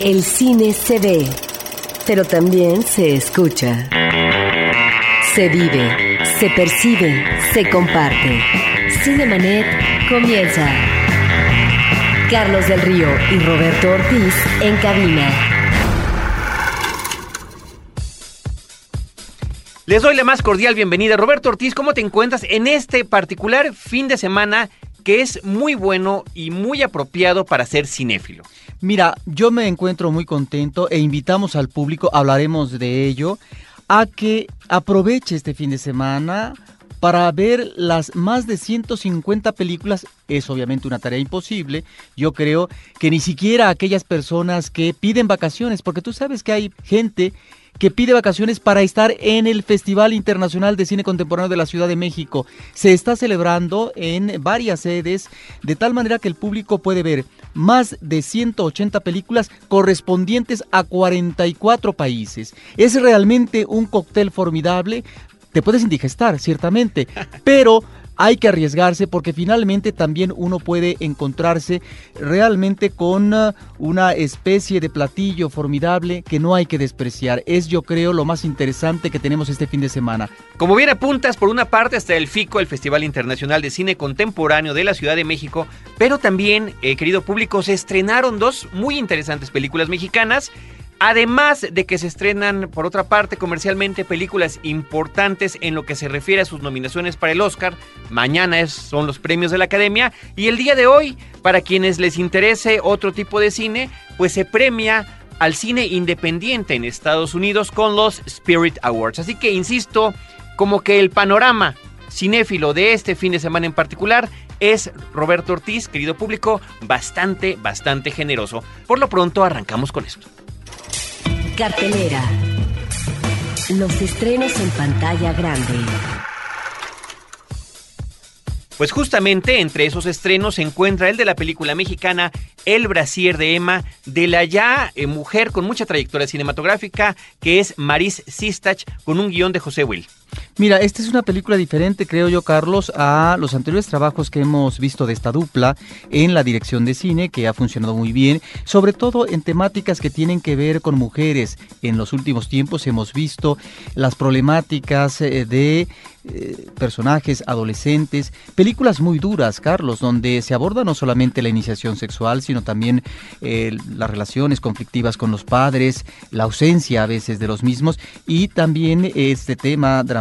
El cine se ve, pero también se escucha. Se vive, se percibe, se comparte. Cinemanet comienza. Carlos del Río y Roberto Ortiz en cabina. Les doy la más cordial bienvenida. Roberto Ortiz, ¿cómo te encuentras en este particular fin de semana que es muy bueno y muy apropiado para ser cinéfilo? Mira, yo me encuentro muy contento e invitamos al público, hablaremos de ello, a que aproveche este fin de semana para ver las más de 150 películas. Es obviamente una tarea imposible. Yo creo que ni siquiera aquellas personas que piden vacaciones, porque tú sabes que hay gente que pide vacaciones para estar en el Festival Internacional de Cine Contemporáneo de la Ciudad de México. Se está celebrando en varias sedes, de tal manera que el público puede ver más de 180 películas correspondientes a 44 países. Es realmente un cóctel formidable. Te puedes indigestar, ciertamente, pero hay que arriesgarse porque finalmente también uno puede encontrarse realmente con uh, una especie de platillo formidable que no hay que despreciar. Es yo creo lo más interesante que tenemos este fin de semana. Como bien apuntas, por una parte está el FICO, el Festival Internacional de Cine Contemporáneo de la Ciudad de México, pero también, eh, querido público, se estrenaron dos muy interesantes películas mexicanas. Además de que se estrenan, por otra parte, comercialmente películas importantes en lo que se refiere a sus nominaciones para el Oscar. Mañana son los premios de la Academia. Y el día de hoy, para quienes les interese otro tipo de cine, pues se premia al cine independiente en Estados Unidos con los Spirit Awards. Así que, insisto, como que el panorama cinéfilo de este fin de semana en particular es Roberto Ortiz, querido público, bastante, bastante generoso. Por lo pronto, arrancamos con esto. Cartelera. Los estrenos en pantalla grande. Pues justamente entre esos estrenos se encuentra el de la película mexicana El Brasier de Emma, de la ya eh, mujer con mucha trayectoria cinematográfica, que es Maris Sistach, con un guion de José Will. Mira, esta es una película diferente, creo yo, Carlos, a los anteriores trabajos que hemos visto de esta dupla en la dirección de cine, que ha funcionado muy bien, sobre todo en temáticas que tienen que ver con mujeres. En los últimos tiempos hemos visto las problemáticas eh, de eh, personajes adolescentes, películas muy duras, Carlos, donde se aborda no solamente la iniciación sexual, sino también eh, las relaciones conflictivas con los padres, la ausencia a veces de los mismos y también este tema dramático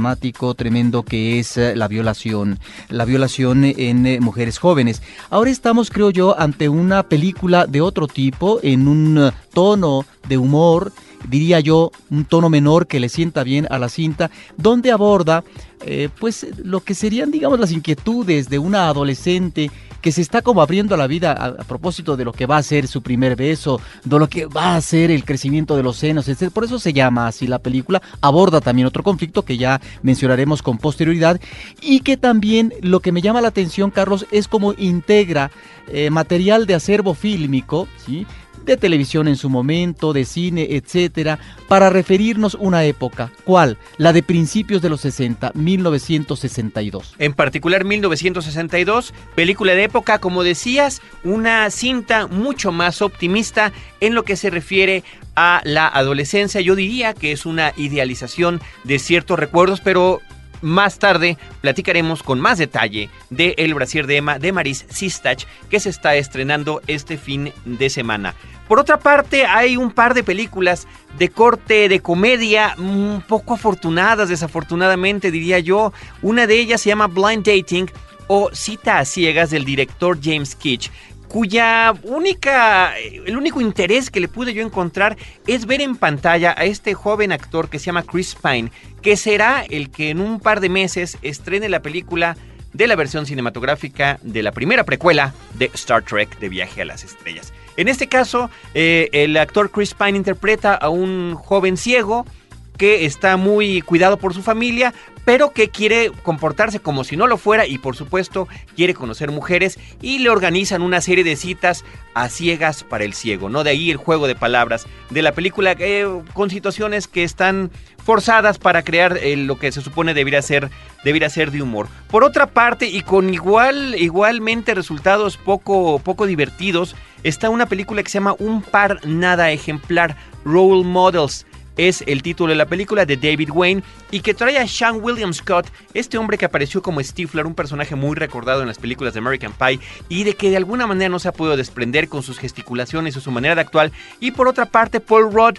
tremendo que es eh, la violación, la violación en mujeres jóvenes. Ahora estamos, creo yo, ante una película de otro tipo, en un tono de humor, diría yo, un tono menor que le sienta bien a la cinta, donde aborda eh, pues lo que serían, digamos, las inquietudes de una adolescente que se está como abriendo la vida a, propósito de lo que va a ser su primer beso, de lo que va a ser el crecimiento de los senos, etc. Por eso se llama así la película. Aborda también otro conflicto que ya mencionaremos con posterioridad y que también lo que me llama la atención, Carlos, es cómo integra eh, material de acervo fílmico, ¿sí? De televisión en su momento, de cine, etcétera, para referirnos una época. ¿Cuál? La de principios de los 60, 1962. En particular 1962, película de época, como decías, una cinta mucho más optimista en lo que se refiere a la adolescencia. Yo diría que es una idealización de ciertos recuerdos, pero más tarde platicaremos con más detalle de El Brasier de Emma de Maris Sistach que se está estrenando este fin de semana. Por otra parte, hay un par de películas de corte de comedia un poco afortunadas, desafortunadamente diría yo. Una de ellas se llama Blind Dating o Cita a ciegas del director James Kitch, cuya única, el único interés que le pude yo encontrar es ver en pantalla a este joven actor que se llama Chris Pine, que será el que en un par de meses estrene la película de la versión cinematográfica de la primera precuela de Star Trek de Viaje a las Estrellas. En este caso, eh, el actor Chris Pine interpreta a un joven ciego que está muy cuidado por su familia, pero que quiere comportarse como si no lo fuera y por supuesto quiere conocer mujeres y le organizan una serie de citas a ciegas para el ciego, ¿no? De ahí el juego de palabras de la película eh, con situaciones que están forzadas para crear eh, lo que se supone debería ser, ser de humor. Por otra parte, y con igual, igualmente resultados poco, poco divertidos, está una película que se llama Un par nada ejemplar, Role Models es el título de la película de David Wayne y que trae a Sean William Scott, este hombre que apareció como Stifler, un personaje muy recordado en las películas de American Pie y de que de alguna manera no se ha podido desprender con sus gesticulaciones o su manera de actuar. Y por otra parte, Paul Rudd,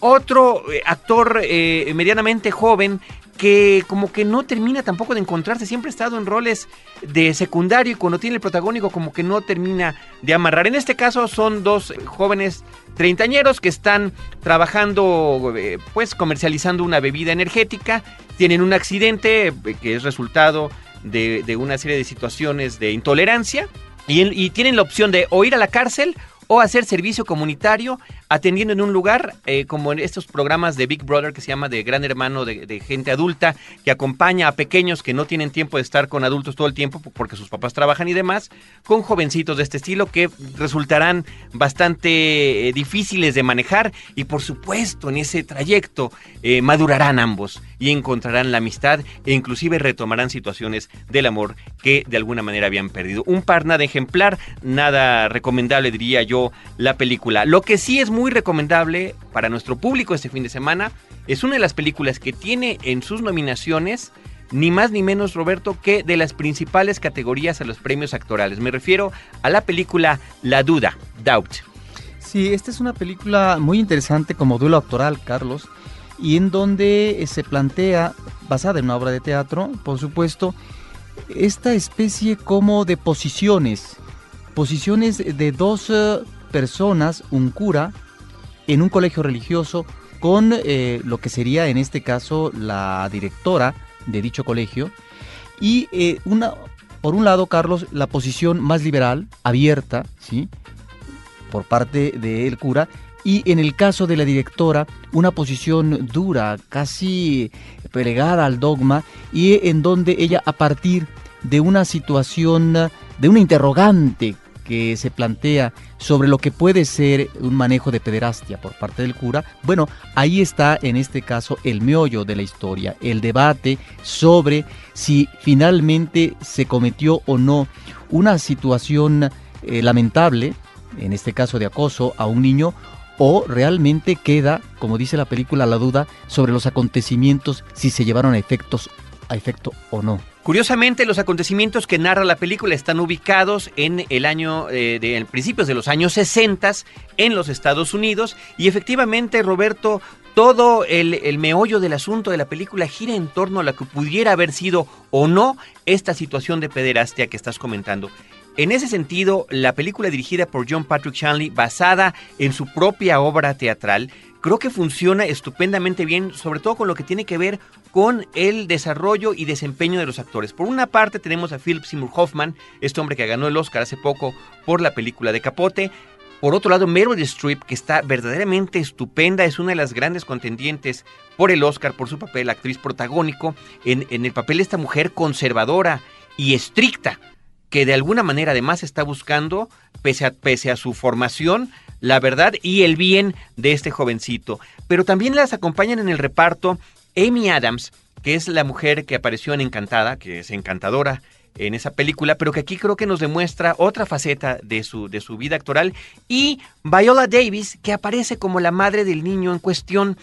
otro eh, actor eh, medianamente joven que como que no termina tampoco de encontrarse, siempre ha estado en roles de secundario y cuando tiene el protagónico como que no termina de amarrar. En este caso son dos jóvenes treintañeros que están trabajando, eh, pues comercializando una bebida energética, tienen un accidente eh, que es resultado de, una serie de situaciones de intolerancia y, y tienen la opción de o ir a la cárcel o hacer servicio comunitario atendiendo en un lugar eh, como en estos programas de Big Brother que se llama de Gran Hermano de, gente adulta que acompaña a pequeños que no tienen tiempo de estar con adultos todo el tiempo porque sus papás trabajan y demás, con jovencitos de este estilo que resultarán bastante eh, difíciles de manejar y por supuesto en ese trayecto eh, madurarán ambos y encontrarán la amistad e inclusive retomarán situaciones del amor que de alguna manera habían perdido. Un par nada ejemplar, nada recomendable diría yo la película. Lo que sí es muy recomendable para nuestro público este fin de semana es una de las películas que tiene en sus nominaciones ni más ni menos, Roberto, que de las principales categorías a los premios actorales. Me refiero a la película La Duda, Doubt. Sí, esta es una película muy interesante como duelo actoral, Carlos, y en donde se plantea, basada en una obra de teatro, por supuesto, esta especie como de posiciones posiciones de dos eh, personas, un cura, en un colegio religioso, con eh, lo que sería en este caso la directora de dicho colegio, y eh, una, por un lado, Carlos, la posición más liberal, abierta, ¿sí? por parte del cura, y en el caso de la directora, una posición dura, casi plegada al dogma, y en donde ella, a partir de una situación, de una interrogante que se plantea sobre lo que puede ser un manejo de pederastia por parte del cura, bueno, ahí está en este caso el meollo de la historia, el debate sobre si finalmente se cometió o no una situación eh, lamentable, en este caso de acoso a un niño, o realmente queda, como dice la película, la duda sobre los acontecimientos si se llevaron a efectos a efecto o no. Curiosamente, los acontecimientos que narra la película están ubicados en el año, eh, de, principios de los años 60 en los Estados Unidos y efectivamente, Roberto, todo el, el, meollo del asunto de la película gira en torno a lo que pudiera haber sido o no esta situación de pederastia que estás comentando. En ese sentido, la película dirigida por John Patrick Shanley, basada en su propia obra teatral, creo que funciona estupendamente bien, sobre todo con lo que tiene que ver con el desarrollo y desempeño de los actores. Por una parte tenemos a Philip Seymour Hoffman, este hombre que ganó el Oscar hace poco por la película de Capote. Por otro lado, Meryl Streep, que está verdaderamente estupenda, es una de las grandes contendientes por el Oscar, por su papel, actriz protagónico, en, en el papel de esta mujer conservadora y estricta, que de alguna manera además está buscando, pese a, pese a su formación, la verdad y el bien de este jovencito. Pero también las acompañan en el reparto Amy Adams, que es la mujer que apareció en Encantada, que es encantadora en esa película, pero que aquí creo que nos demuestra otra faceta de su, de su vida actoral, y Viola Davis, que aparece como la madre del niño en cuestión.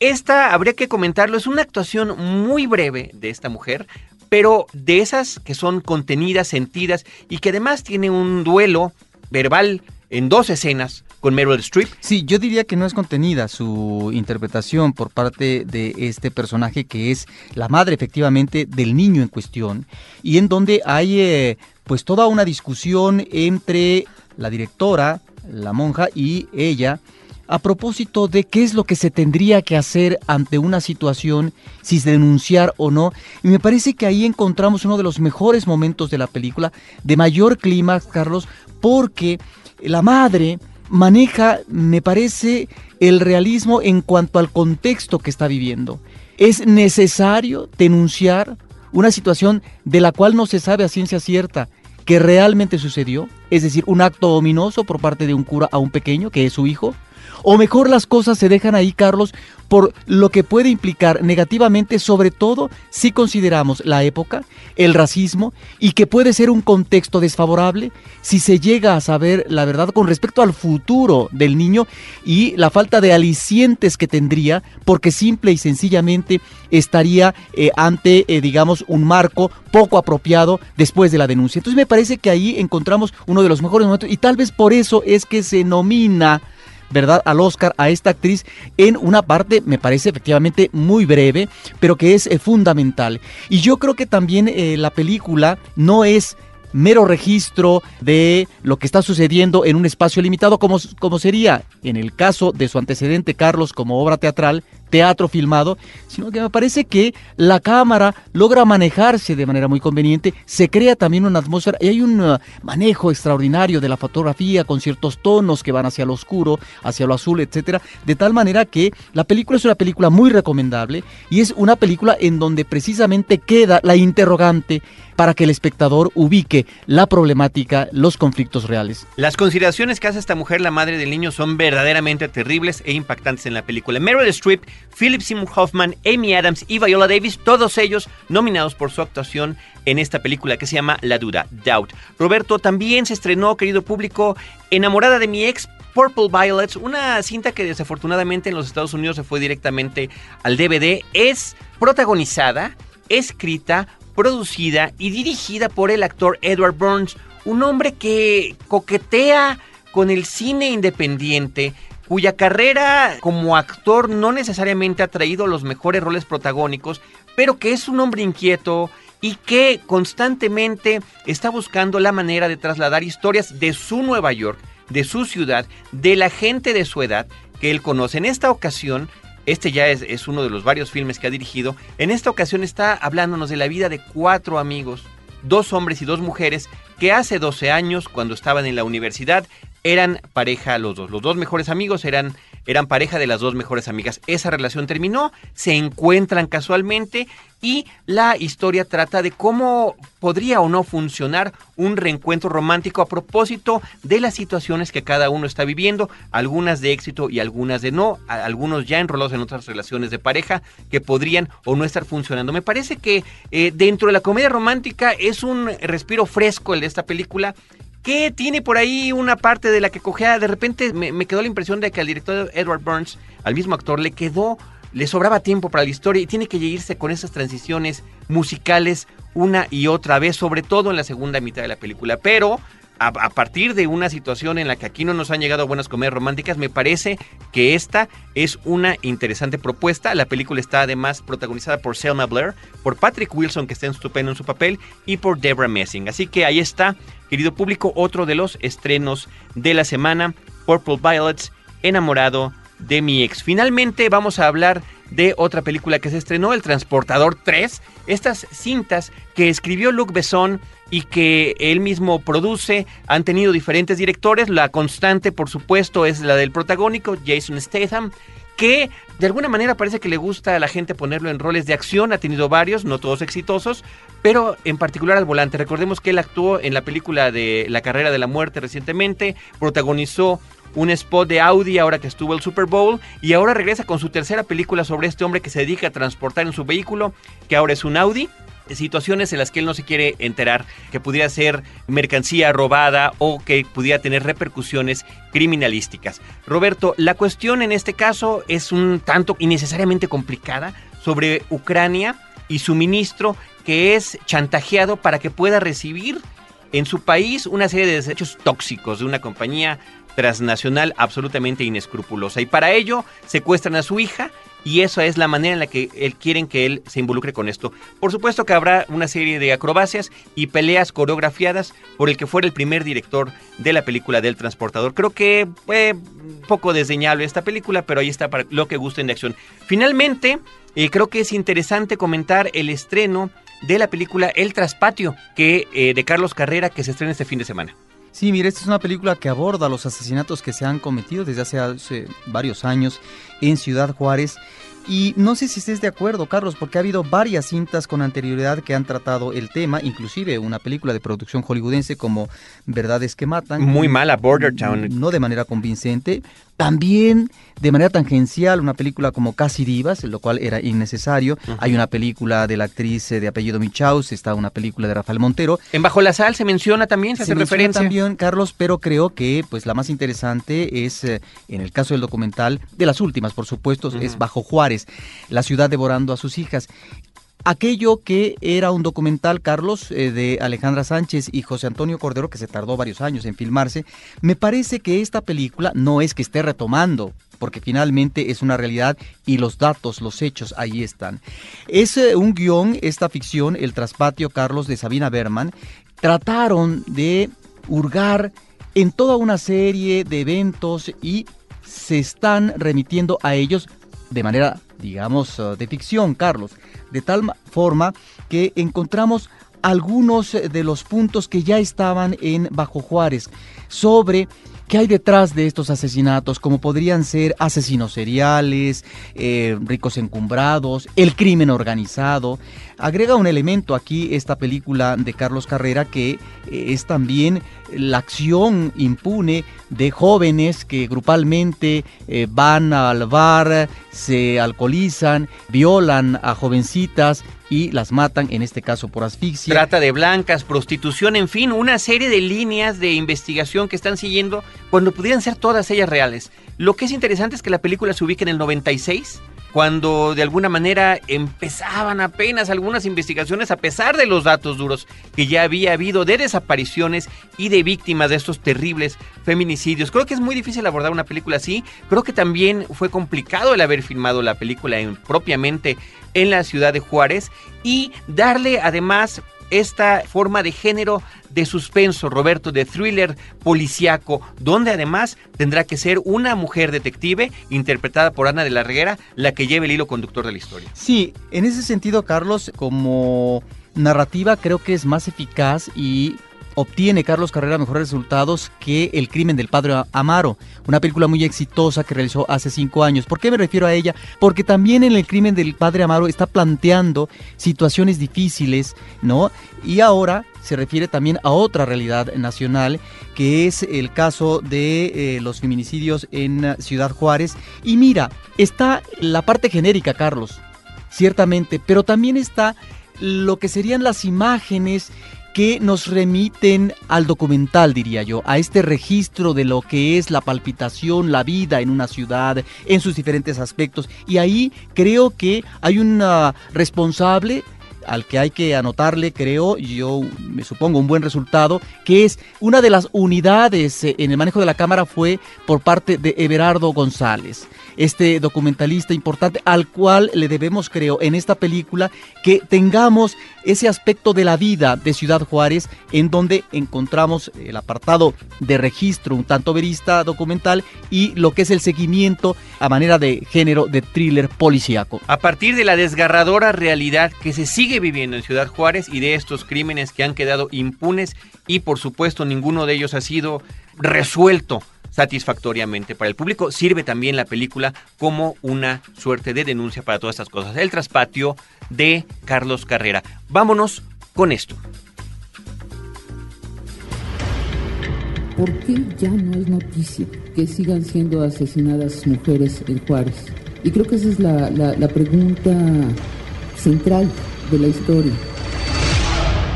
Esta, habría que comentarlo, es una actuación muy breve de esta mujer, pero de esas que son contenidas, sentidas, y que además tiene un duelo verbal en dos escenas con Meryl Streep. Sí, yo diría que no es contenida su interpretación por parte de este personaje que es la madre efectivamente del niño en cuestión y en donde hay eh, pues toda una discusión entre la directora, la monja y ella a propósito de qué es lo que se tendría que hacer ante una situación, si denunciar o no. Y me parece que ahí encontramos uno de los mejores momentos de la película, de mayor clímax, Carlos, porque la madre maneja, me parece, el realismo en cuanto al contexto que está viviendo. es necesario denunciar una situación de la cual no se sabe a ciencia cierta que realmente sucedió, es decir, un acto ominoso por parte de un cura a un pequeño, que es su hijo, o mejor las cosas se dejan ahí, Carlos, por lo que puede implicar negativamente, sobre todo si consideramos la época, el racismo y que puede ser un contexto desfavorable si se llega a saber la verdad con respecto al futuro del niño y la falta de alicientes que tendría, porque simple y sencillamente estaría eh, ante, eh, digamos, un marco poco apropiado después de la denuncia. Entonces me parece que ahí encontramos uno de los mejores momentos y tal vez por eso es que se nomina ¿verdad?, al Oscar a esta actriz en una parte, me parece efectivamente muy breve, pero que es eh, fundamental. Y yo creo que también eh, la película no es mero registro de lo que está sucediendo en un espacio limitado, como, como sería en el caso de su antecedente Carlos como obra teatral, teatro filmado, sino que me parece que la cámara logra manejarse de manera muy conveniente, se crea también una atmósfera y hay un uh, manejo extraordinario de la fotografía con ciertos tonos que van hacia lo oscuro, hacia lo azul, etcétera, de tal manera que la película es una película muy recomendable y es una película en donde precisamente queda la interrogante para que el espectador ubique la problemática, los conflictos reales. Las consideraciones que hace esta mujer, la madre del niño, son verdaderamente terribles e impactantes en la película. Meryl Streep Philip Seymour Hoffman, Amy Adams y Viola Davis, todos ellos nominados por su actuación en esta película que se llama La Duda, Doubt. Roberto también se estrenó, querido público, Enamorada de mi ex, Purple Violets, una cinta que desafortunadamente en los Estados Unidos se fue directamente al DVD, es protagonizada, escrita, producida y dirigida por el actor Edward Burns, un hombre que coquetea con el cine independiente, cuya carrera como actor no necesariamente ha traído los mejores roles protagónicos, pero que es un hombre inquieto y que constantemente está buscando la manera de trasladar historias de su Nueva York, de su ciudad, de la gente de su edad que él conoce. En esta ocasión, este ya es, es uno de los varios filmes que ha dirigido, en esta ocasión está hablándonos de la vida de cuatro amigos, dos hombres y dos mujeres, que hace 12 años, cuando estaban en la universidad, eran pareja los dos. Los dos mejores amigos eran, eran pareja de las dos mejores amigas. Esa relación terminó, se encuentran casualmente y la historia trata de cómo podría o no funcionar un reencuentro romántico a propósito de las situaciones que cada uno está viviendo, algunas de éxito y algunas de no, algunos ya enrolados en otras relaciones de pareja que podrían o no estar funcionando. Me parece que eh, dentro de la comedia romántica es un respiro fresco el de esta película que tiene por ahí una parte de la que cogea. De repente me, quedó la impresión de que al director Edward Burns, al mismo actor, le quedó, le sobraba tiempo para la historia y tiene que irse con esas transiciones musicales una y otra vez, sobre todo en la segunda mitad de la película. Pero a, partir de una situación en la que aquí no nos han llegado buenas comedias románticas, me parece que esta es una interesante propuesta. La película está además protagonizada por Selma Blair, por Patrick Wilson, que está estupendo en su papel, y por Debra Messing. Así que ahí está, querido público, otro de los estrenos de la semana, Purple Violets, enamorado de mi ex. Finalmente vamos a hablar de otra película que se estrenó, El Transportador 3. Estas cintas que escribió Luc Besson y que él mismo produce han tenido diferentes directores. La constante, por supuesto, es la del protagónico, Jason Statham que de alguna manera parece que le gusta a la gente ponerlo en roles de acción, ha tenido varios, no todos exitosos, pero en particular al volante. Recordemos que él actuó en la película de La carrera de la muerte recientemente, protagonizó un spot de Audi ahora que estuvo el Super Bowl y ahora regresa con su tercera película sobre este hombre que se dedica a transportar en su vehículo, que ahora es un Audi situaciones en las que él no se quiere enterar, que pudiera ser mercancía robada o que pudiera tener repercusiones criminalísticas. Roberto, la cuestión en este caso es un tanto innecesariamente complicada sobre Ucrania y su ministro que es chantajeado para que pueda recibir en su país una serie de desechos tóxicos de una compañía transnacional absolutamente inescrupulosa. Y para ello secuestran a su hija y esa es la manera en la que él quieren que él se involucre con esto. Por supuesto que habrá una serie de acrobacias y peleas coreografiadas por el que fuera el primer director de la película del transportador. Creo que fue poco desdeñable esta película, pero ahí está para lo que gusten de acción. Finalmente, eh, creo que es interesante comentar el estreno de la película El Traspatio, que eh, de Carlos Carrera, que se estrena este fin de semana. Sí, mire, esta es una película que aborda los asesinatos que se han cometido desde hace, varios años en Ciudad Juárez Y no sé si estés de acuerdo, Carlos, porque ha habido varias cintas con anterioridad que han tratado el tema, inclusive una película de producción hollywoodense como Verdades que Matan. Muy mala, Border Town. No de manera convincente. También de manera tangencial una película como Casi Divas, lo cual era innecesario. Hay una película de la actriz eh, de apellido Michaus, está una película de Rafael Montero. En Bajo la Sal se menciona también, se, hace referencia. también, Carlos, pero creo que pues la más interesante es, eh, en el caso del documental, de las últimas, por supuesto, es Bajo Juárez, la ciudad devorando a sus hijas aquello que era un documental, Carlos, eh, de Alejandra Sánchez y José Antonio Cordero, que se tardó varios años en filmarse, me parece que esta película no es que esté retomando porque finalmente es una realidad y los datos, los hechos ahí están. Es eh, un guion, esta ficción, El Traspatio Carlos de Sabina Berman, trataron de hurgar en toda una serie de eventos y se están remitiendo a ellos de manera, digamos, eh, de ficción, Carlos, de tal forma que encontramos algunos de los puntos que ya estaban en Bajo Juárez. Sobre ¿Qué hay detrás de estos asesinatos? Como podrían ser asesinos seriales, eh, ricos encumbrados, el crimen organizado. Agrega un elemento aquí esta película de Carlos Carrera que eh, es también la acción impune de jóvenes que grupalmente eh, van al bar, se alcoholizan, violan a jovencitas y las matan, en este caso por asfixia. Trata de blancas, prostitución, en fin, una serie de líneas de investigación que están siguiendo cuando pudieran ser todas ellas reales. Lo que es interesante es que la película se ubica en el 96 cuando de alguna manera empezaban apenas algunas investigaciones a pesar de los datos duros que ya había habido de desapariciones y de víctimas de estos terribles feminicidios. Creo que es muy difícil abordar una película así. Creo que también fue complicado el haber filmado la película propiamente en la ciudad de Juárez y darle además esta forma de género de suspenso, Roberto, de thriller policiaco, donde además tendrá que ser una mujer detective interpretada por Ana de la Reguera la que lleve el hilo conductor de la historia. Sí, en ese sentido, Carlos, como narrativa creo que es más eficaz y obtiene Carlos Carrera mejores resultados que El crimen del padre Amaro, una película muy exitosa que realizó hace cinco años. ¿Por qué me refiero a ella? Porque también en El crimen del padre Amaro está planteando situaciones difíciles, ¿no? Y ahora se refiere también a otra realidad nacional, que es el caso de eh, los feminicidios en Ciudad Juárez. Y mira, está la parte genérica, Carlos, ciertamente, pero también está lo que serían las imágenes que nos remiten al documental, diría yo, a este registro de lo que es la palpitación, la vida en una ciudad, en sus diferentes aspectos. Y ahí creo que hay un responsable al que hay que anotarle, creo, yo me supongo un buen resultado, que es una de las unidades eh, en el manejo de la cámara fue por parte de Everardo González, este documentalista importante al cual le debemos, creo, en esta película que tengamos ese aspecto de la vida de Ciudad Juárez en donde encontramos el apartado de registro un tanto verista documental y lo que es el seguimiento a manera de género de thriller policíaco. A partir de la desgarradora realidad que se sigue viviendo en Ciudad Juárez y de estos crímenes que han quedado impunes y por supuesto ninguno de ellos ha sido resuelto satisfactoriamente para el público. Sirve también la película como una suerte de denuncia para todas estas cosas. El traspatio de Carlos Carrera. Vámonos con esto. ¿Por qué ya no es noticia que sigan siendo asesinadas mujeres en Juárez? Y creo que esa es la, la pregunta central de la historia.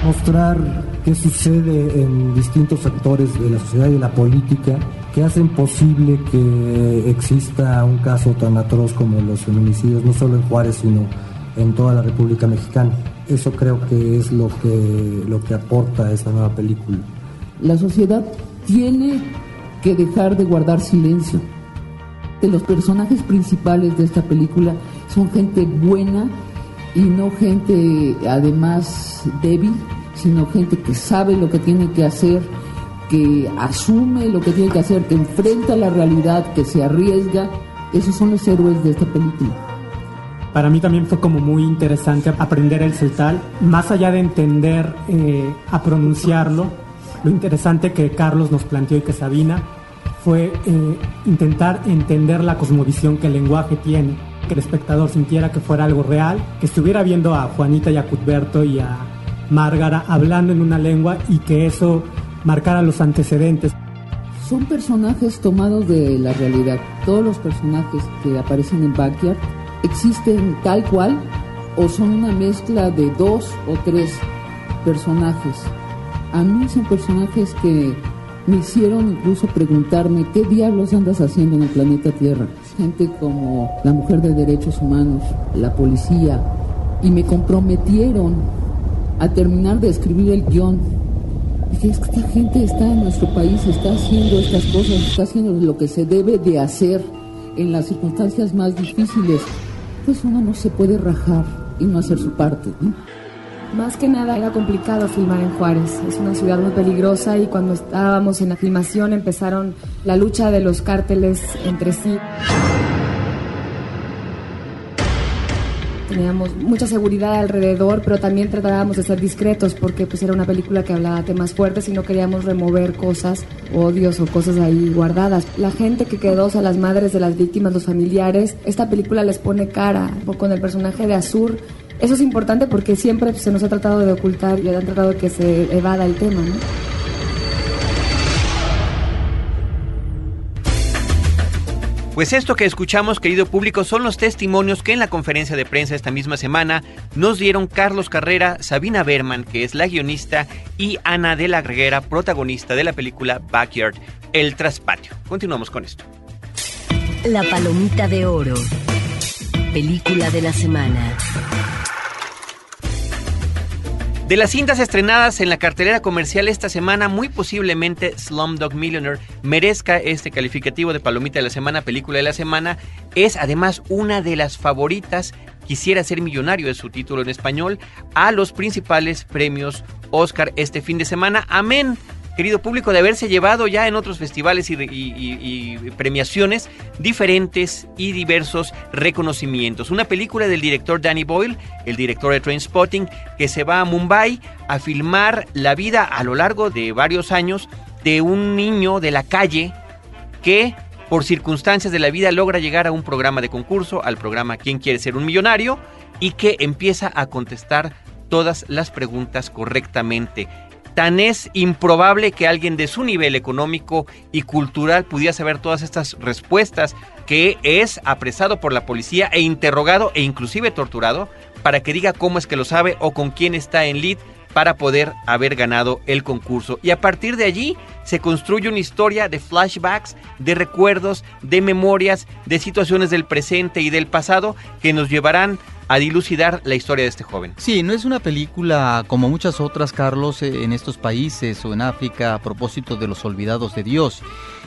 Mostrar qué sucede en distintos sectores de la sociedad y de la política que hacen posible que exista un caso tan atroz como los feminicidios, no solo en Juárez, sino en toda la República Mexicana. Eso creo que es lo que, lo que aporta esta nueva película. La sociedad tiene que dejar de guardar silencio. De los personajes principales de esta película son gente buena y no gente además débil, sino gente que sabe lo que tiene que hacer, que asume lo que tiene que hacer, que enfrenta la realidad, que se arriesga. Esos son los héroes de esta película. Para mí también fue como muy interesante aprender el celtal, más allá de entender eh, a pronunciarlo, lo interesante que Carlos nos planteó y que Sabina fue eh, intentar entender la cosmovisión que el lenguaje tiene que el espectador sintiera que fuera algo real, que estuviera viendo a Juanita y a Cuthberto y a Márgara hablando en una lengua y que eso marcara los antecedentes. Son personajes tomados de la realidad. Todos los personajes que aparecen en Backyard existen tal cual o son una mezcla de dos o tres personajes. A mí son personajes que me hicieron incluso preguntarme qué diablos andas haciendo en el planeta Tierra. Gente como la mujer de derechos humanos, la policía, y me comprometieron a terminar de escribir el guion. Es que esta gente está en nuestro país, está haciendo estas cosas, está haciendo lo que se debe de hacer en las circunstancias más difíciles. Pues uno no se puede rajar y no hacer su parte. Más que nada era complicado filmar en Juárez. Es una ciudad muy peligrosa y cuando estábamos en la filmación empezaron la lucha de los cárteles entre sí. Teníamos mucha seguridad alrededor, pero también tratábamos de ser discretos porque pues era una película que hablaba temas fuertes y no queríamos remover cosas, odios o cosas ahí guardadas. La gente que quedó, o sea, las madres de las víctimas, los familiares, esta película les pone cara con el personaje de Azur eso es importante porque siempre se nos ha tratado de ocultar y han tratado de que se evada el tema, ¿no? Pues esto que escuchamos, querido público, son los testimonios que en la conferencia de prensa esta misma semana nos dieron Carlos Carrera, Sabina Berman, que es la guionista, y Ana de la Greguera, protagonista de la película Backyard, El Traspatio. Continuamos con esto. La Palomita de Oro. Película de la semana. De las cintas estrenadas en la cartelera comercial esta semana, muy posiblemente Slumdog Millionaire merezca este calificativo de palomita de la semana, película de la semana. Es además una de las favoritas, quisiera ser millonario es su título en español, a los principales premios Oscar este fin de semana. Amén querido público, de haberse llevado ya en otros festivales y, premiaciones diferentes y diversos reconocimientos. Una película del director Danny Boyle, el director de Trainspotting, que se va a Mumbai a filmar la vida a lo largo de varios años de un niño de la calle que por circunstancias de la vida logra llegar a un programa de concurso, al programa ¿Quién quiere ser un millonario? y que empieza a contestar todas las preguntas correctamente tan es improbable que alguien de su nivel económico y cultural pudiera saber todas estas respuestas, que es apresado por la policía e interrogado e inclusive torturado para que diga cómo es que lo sabe o con quién está en lead para poder haber ganado el concurso. Y a partir de allí se construye una historia de flashbacks, de recuerdos, de memorias, de situaciones del presente y del pasado que nos llevarán a dilucidar la historia de este joven. Sí, no es una película como muchas otras, Carlos, eh, en estos países o en África a propósito de los olvidados de Dios.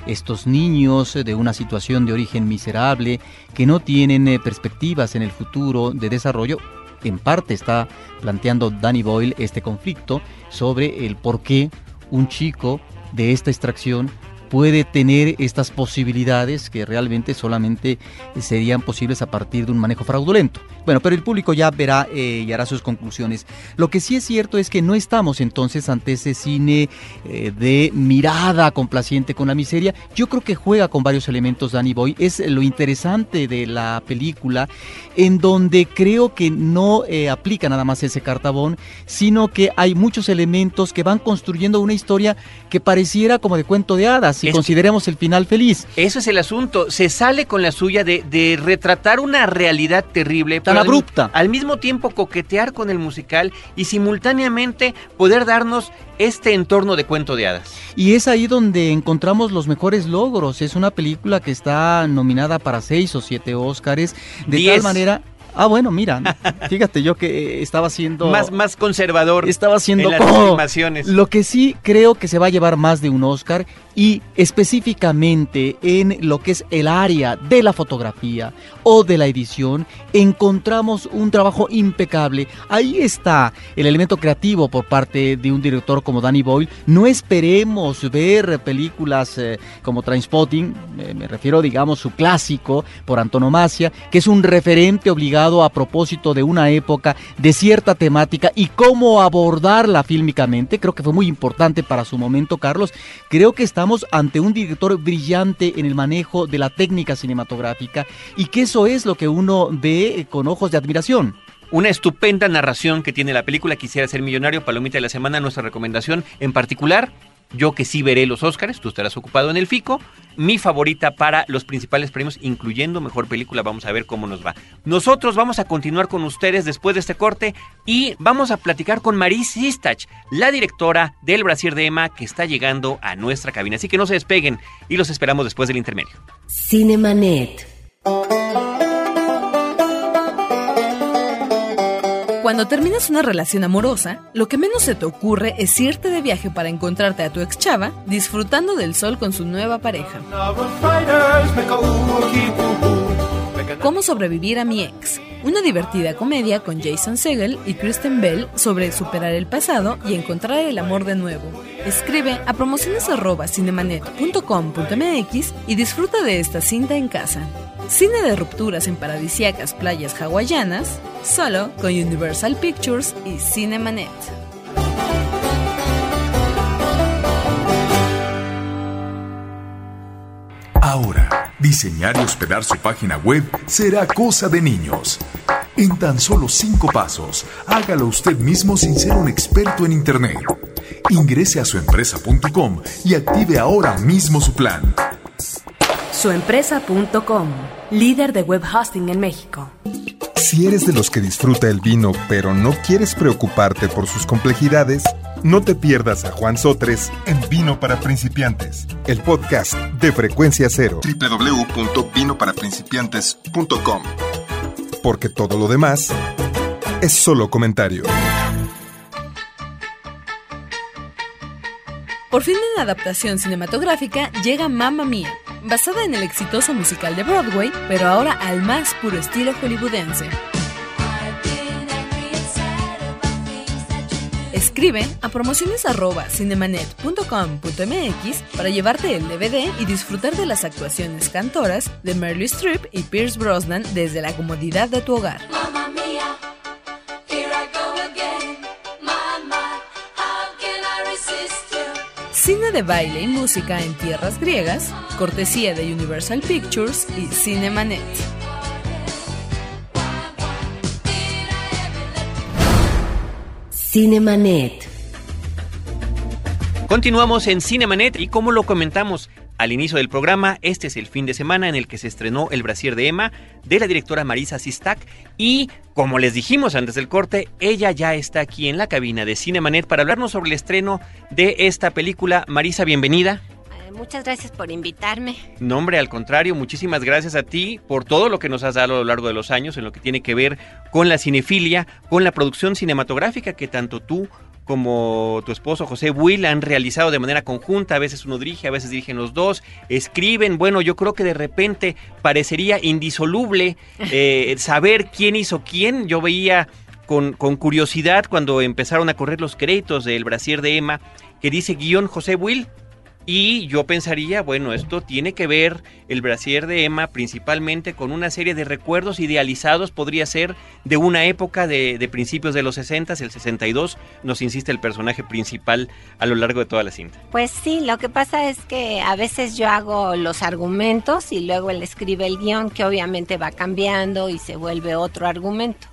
Estos niños eh, de una situación de origen miserable que no tienen eh, perspectivas en el futuro de desarrollo. En parte está planteando Danny Boyle este conflicto sobre el por qué un chico de esta extracción puede tener estas posibilidades que realmente solamente serían posibles a partir de un manejo fraudulento. Bueno, pero el público ya verá eh, y hará sus conclusiones. Lo que sí es cierto es que no estamos entonces ante ese cine eh, de mirada complaciente con la miseria. Yo creo que juega con varios elementos Danny Boy. Es lo interesante de la película, en donde creo que no eh, aplica nada más ese cartabón, sino que hay muchos elementos que van construyendo una historia que pareciera como de cuento de hadas si consideremos el final feliz. Eso es el asunto. Se sale con la suya de, retratar una realidad terrible. Tan abrupta. Al, mismo tiempo coquetear con el musical y simultáneamente poder darnos este entorno de cuento de hadas. Y es ahí donde encontramos los mejores logros. Es una película que está nominada para seis o siete Óscares. De tal manera, Ah, bueno, mira, fíjate yo que estaba haciendo... Más, más conservador. Estaba haciendo en las animaciones. Lo que sí creo que se va a llevar más de un Oscar y específicamente en lo que es el área de la fotografía o de la edición, encontramos un trabajo impecable. Ahí está el elemento creativo por parte de un director como Danny Boyle. No esperemos ver películas eh, como Trainspotting, me refiero digamos su clásico por antonomasia, que es un referente obligado a propósito de una época, de cierta temática y cómo abordarla fílmicamente. Creo que fue muy importante para su momento, Carlos. Creo que está estamos ante un director brillante en el manejo de la técnica cinematográfica y que eso es lo que uno ve con ojos de admiración. Una estupenda narración que tiene la película Quisiera ser millonario, Palomita de la Semana, nuestra recomendación en particular. Yo que sí veré los Oscars, tú estarás ocupado en el FICO. Mi favorita para los principales premios, incluyendo Mejor Película, vamos a ver cómo nos va. Nosotros vamos a continuar con ustedes después de este corte y vamos a platicar con Maris Sistach, la directora del Brasier de Emma, que está llegando a nuestra cabina. Así que no se despeguen y los esperamos después del intermedio. Cinemanet. Cuando terminas una relación amorosa, lo que menos se te ocurre es irte de viaje para encontrarte a tu ex chava disfrutando del sol con su nueva pareja. ¿Cómo sobrevivir a mi ex? Una divertida comedia con Jason Segel y Kristen Bell sobre superar el pasado y encontrar el amor de nuevo. Escribe a promociones@cinemanet.com.mx y disfruta de esta cinta en casa. Cine de rupturas en paradisíacas playas hawaianas, solo con Universal Pictures y Cinemanet. Ahora, diseñar y hospedar su página web será cosa de niños. En tan solo cinco pasos, hágalo usted mismo sin ser un experto en Internet. Ingrese a suempresa.com y active ahora mismo su plan. Suempresa.com, líder de web hosting en México. Si eres de los que disfruta el vino pero no quieres preocuparte por sus complejidades, no te pierdas a Juan Sotres en Vino para Principiantes, el podcast de Frecuencia Cero. www.vinoparaprincipiantes.com Porque todo lo demás es solo comentario. Por fin en adaptación cinematográfica llega Mamma Mía, basada en el exitoso musical de Broadway, pero ahora al más puro estilo hollywoodense. Escribe a promociones@cinemanet.com.mx para llevarte el DVD y disfrutar de las actuaciones cantoras de Meryl Streep y Pierce Brosnan desde la comodidad de tu hogar. Cine de baile y música en tierras griegas, cortesía de Universal Pictures y Cinemanet. Cinemanet. Continuamos en Cinemanet y como lo comentamos al inicio del programa, este es el fin de semana en el que se estrenó El Brasier de Emma de la directora Marisa Sistak y como les dijimos antes del corte, ella ya está aquí en la cabina de Cinemanet para hablarnos sobre el estreno de esta película. Marisa, bienvenida. Muchas gracias por invitarme. No, hombre, al contrario, muchísimas gracias a ti por todo lo que nos has dado a lo largo de los años en lo que tiene que ver con la cinefilia, con la producción cinematográfica que tanto tú como tu esposo José Will han realizado de manera conjunta, a veces uno dirige, a veces dirigen los dos, escriben, bueno, yo creo que de repente parecería indisoluble eh, saber quién hizo quién, yo veía con, con, curiosidad cuando empezaron a correr los créditos del Brasier de Emma, que dice guion José Will, y yo pensaría, bueno, esto tiene que ver el brasier de Emma principalmente con una serie de recuerdos idealizados, podría ser de una época de, principios de los 60, el 62, nos insiste el personaje principal a lo largo de toda la cinta. Pues sí, lo que pasa es que a veces yo hago los argumentos y luego él escribe el guion que obviamente va cambiando y se vuelve otro argumento.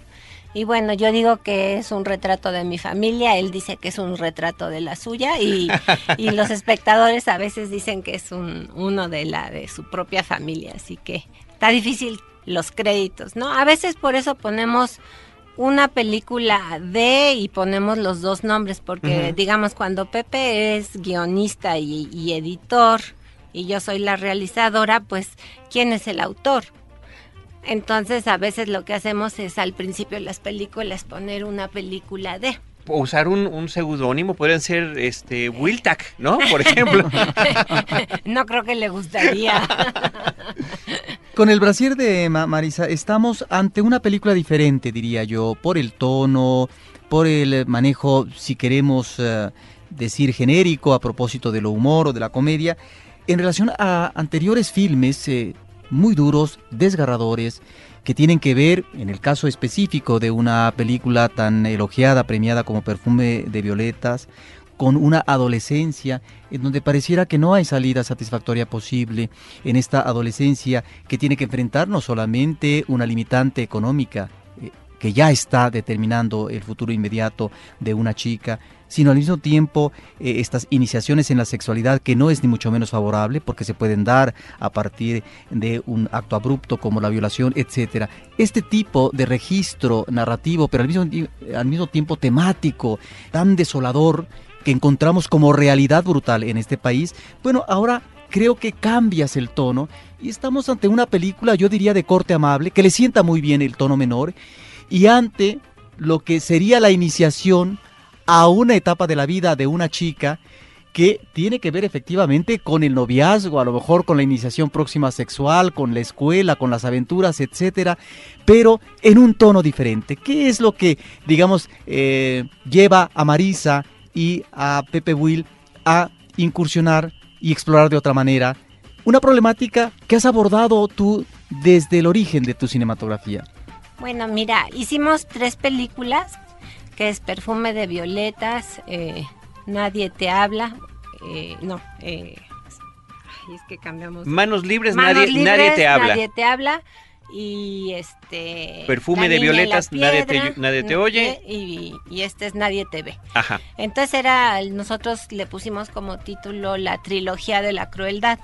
Y bueno, yo digo que es un retrato de mi familia, él dice que es un retrato de la suya y, y los espectadores a veces dicen que es un, uno de la de su propia familia, así que está difícil los créditos, ¿no? A veces por eso ponemos una película de y ponemos los dos nombres, porque uh -huh. digamos cuando Pepe es guionista y, y editor y yo soy la realizadora, pues ¿quién es el autor? Entonces a veces lo que hacemos es al principio de las películas poner una película de. Usar un, un seudónimo, pueden ser este Wiltac, ¿no? Por ejemplo. no creo que le gustaría. Con el brasier de Ma Marisa estamos ante una película diferente, diría yo, por el tono, por el manejo, si queremos uh, decir genérico, a propósito de lo humor o de la comedia. En relación a anteriores filmes, eh, muy duros, desgarradores, que tienen que ver, en el caso específico de una película tan elogiada, premiada como Perfume de Violetas, con una adolescencia en donde pareciera que no hay salida satisfactoria posible en esta adolescencia que tiene que enfrentar no solamente una limitante económica, que ya está determinando el futuro inmediato de una chica, sino al mismo tiempo eh, estas iniciaciones en la sexualidad que no es ni mucho menos favorable porque se pueden dar a partir de un acto abrupto como la violación, etcétera. Este tipo de registro narrativo, pero al mismo, al mismo tiempo temático, tan desolador que encontramos como realidad brutal en este país, bueno, ahora creo que cambias el tono y estamos ante una película, yo diría, de corte amable, que le sienta muy bien el tono menor y ante lo que sería la iniciación a una etapa de la vida de una chica que tiene que ver efectivamente con el noviazgo, a lo mejor con la iniciación próxima sexual, con la escuela, con las aventuras, etcétera, pero en un tono diferente. ¿Qué es lo que, digamos, eh, lleva a Marisa y a Pepe Will a incursionar y explorar de otra manera una problemática que has abordado tú desde el origen de tu cinematografía? Bueno, mira, hicimos tres películas que es Perfume de Violetas, eh, Nadie te habla, eh, no, eh, es que cambiamos. Manos libres, nadie, nadie te habla. Nadie te habla y este perfume de violetas nadie te nadie te oye y, y, este es nadie te ve Ajá. entonces era nosotros le pusimos como título la trilogía de la crueldad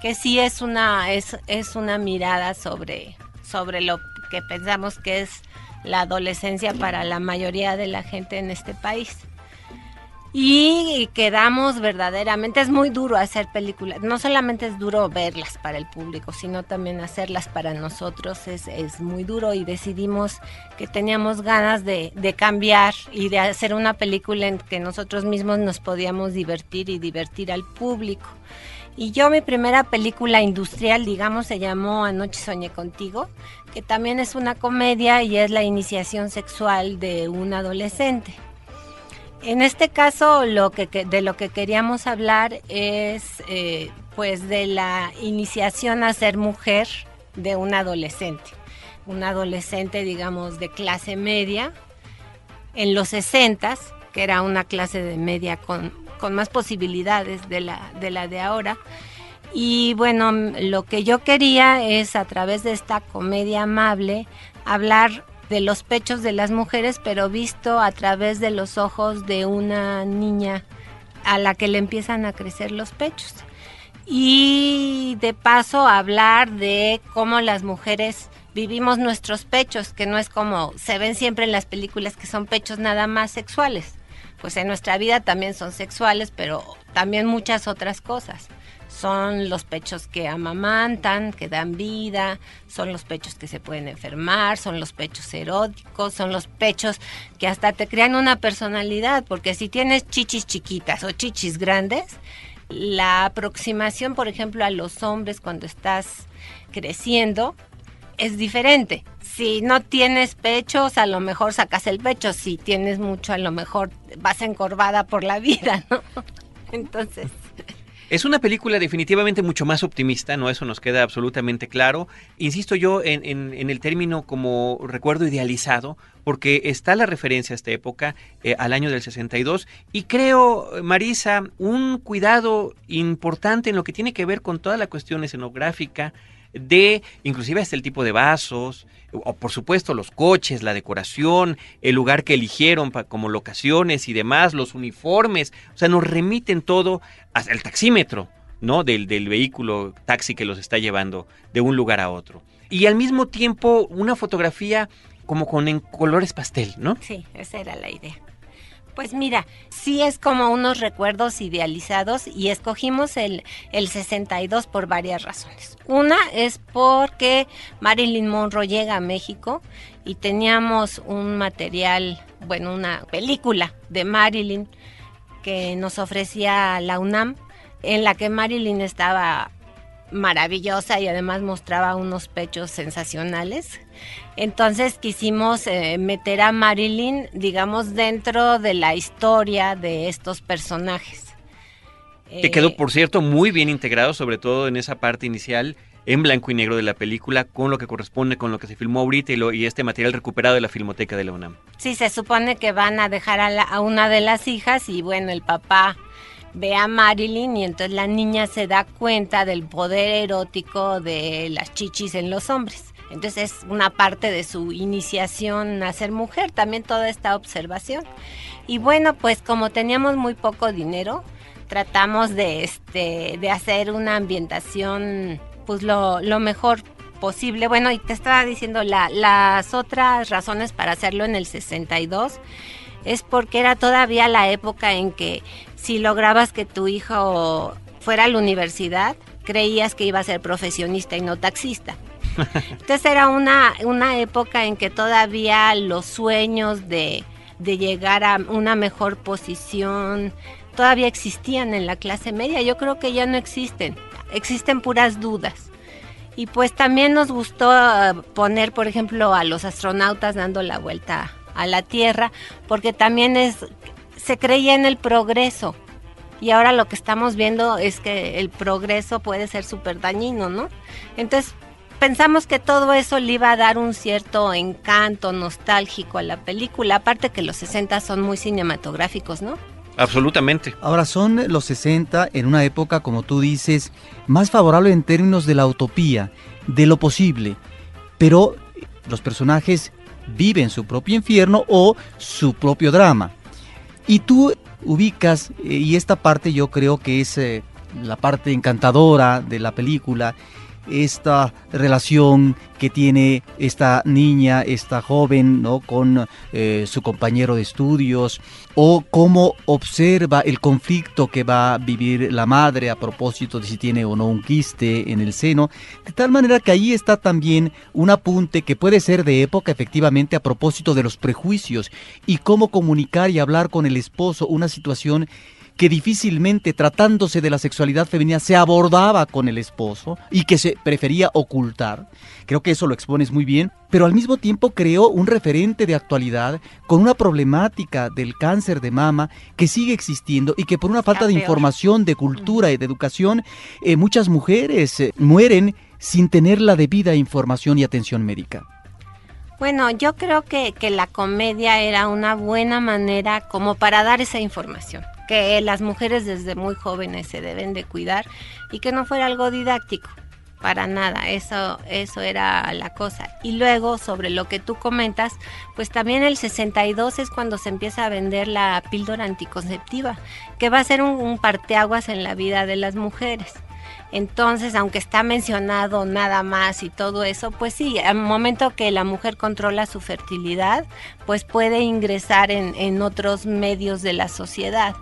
que sí es una es, es una mirada sobre sobre lo que pensamos que es la adolescencia para la mayoría de la gente en este país. Y quedamos verdaderamente, es muy duro hacer películas, no solamente es duro verlas para el público, sino también hacerlas para nosotros, es, es muy duro y decidimos que teníamos ganas de, de, cambiar y de hacer una película en que nosotros mismos nos podíamos divertir y divertir al público. Y yo mi primera película industrial, digamos, se llamó Anoche soñé contigo, que también es una comedia y es la iniciación sexual de un adolescente. En este caso, lo que, de lo que queríamos hablar es eh, pues de la iniciación a ser mujer de un adolescente. Un adolescente, digamos, de clase media, en los 60 que era una clase de media con con más posibilidades de la, de la de ahora. Y bueno, lo que yo quería es a través de esta comedia amable hablar de los pechos de las mujeres, pero visto a través de los ojos de una niña a la que le empiezan a crecer los pechos. Y de paso hablar de cómo las mujeres vivimos nuestros pechos, que no es como se ven siempre en las películas que son pechos nada más sexuales pues en nuestra vida también son sexuales, pero también muchas otras cosas. Son los pechos que amamantan, que dan vida, son los pechos que se pueden enfermar, son los pechos eróticos, son los pechos que hasta te crean una personalidad, porque si tienes chichis chiquitas o chichis grandes, la aproximación, por ejemplo, a los hombres cuando estás creciendo es diferente. Si no tienes pechos, a lo mejor sacas el pecho. Si tienes mucho, a lo mejor vas encorvada por la vida, ¿no? Entonces... Es una película definitivamente mucho más optimista, ¿no? Eso nos queda absolutamente claro. Insisto yo en, en, el término como recuerdo idealizado, porque está la referencia a esta época, eh, al año del 62, y creo, Marisa, un cuidado importante en lo que tiene que ver con toda la cuestión escenográfica, de inclusive hasta el tipo de vasos, o por supuesto los coches, la decoración, el lugar que eligieron como locaciones y demás, los uniformes, o sea, nos remiten todo hasta el taxímetro, ¿no? Del, del vehículo taxi que los está llevando de un lugar a otro. Y al mismo tiempo una fotografía como con en colores pastel, ¿no? Sí, esa era la idea. Pues mira, sí es como unos recuerdos idealizados y escogimos el, el 62 por varias razones. Una es porque Marilyn Monroe llega a México y teníamos un material, bueno, una película de Marilyn que nos ofrecía la UNAM, en la que Marilyn estaba maravillosa y además mostraba unos pechos sensacionales. Entonces quisimos eh, meter a Marilyn, digamos, dentro de la historia de estos personajes. Que quedó, por cierto, muy bien integrado, sobre todo en esa parte inicial en blanco y negro de la película con lo que corresponde con lo que se filmó ahorita y, lo, y este material recuperado de la Filmoteca de la UNAM. Sí, se supone que van a dejar a, a una de las hijas y bueno, el papá ve a Marilyn y entonces la niña se da cuenta del poder erótico de las chichis en los hombres. Entonces es una parte de su iniciación a ser mujer, también toda esta observación. Y bueno, pues como teníamos muy poco dinero, tratamos de, este, de hacer una ambientación pues lo, lo mejor posible. Bueno, y te estaba diciendo, la, las otras razones para hacerlo en el 62 es porque era todavía la época en que si lograbas que tu hijo fuera a la universidad, creías que iba a ser profesionista y no taxista. Entonces era una, una época en que todavía los sueños de, de llegar a una mejor posición todavía existían en la clase media. Yo creo que ya no existen. Existen puras dudas. Y pues también nos gustó eh, poner, por ejemplo, a los astronautas dando la vuelta a la Tierra, porque también es se creía en el progreso. Y ahora lo que estamos viendo es que el progreso puede ser súper dañino, ¿no? Entonces pensamos que todo eso le iba a dar un cierto encanto nostálgico a la película, aparte que los 60 son muy cinematográficos, ¿no? Absolutamente. Ahora son los 60 en una época, como tú dices, más favorable en términos de la utopía, de lo posible, pero los personajes viven su propio infierno o su propio drama. Y tú ubicas, eh, y esta parte yo creo que es eh, la parte encantadora de la película, esta relación que tiene esta niña, esta joven, ¿no? con eh, su compañero de estudios, o cómo observa el conflicto que va a vivir la madre a propósito de si tiene o no un quiste en el seno, de tal manera que ahí está también un apunte que puede ser de época efectivamente a propósito de los prejuicios y cómo comunicar y hablar con el esposo una situación que difícilmente tratándose de la sexualidad femenina se abordaba con el esposo y que se prefería ocultar. Creo que eso lo expones muy bien, pero al mismo tiempo creó un referente de actualidad con una problemática del cáncer de mama que sigue existiendo y que por una falta de información, de cultura y de educación, eh, muchas mujeres eh, mueren sin tener la debida información y atención médica. Bueno, yo creo que, que la comedia era una buena manera como para dar esa información que las mujeres desde muy jóvenes se deben de cuidar y que no fuera algo didáctico para nada, eso, eso era la cosa. Y luego, sobre lo que tú comentas, pues también el 62 es cuando se empieza a vender la píldora anticonceptiva, que va a ser un, un parteaguas en la vida de las mujeres. Entonces, aunque está mencionado nada más y todo eso, pues sí, al momento que la mujer controla su fertilidad, pues puede ingresar en, en otros medios de la sociedad.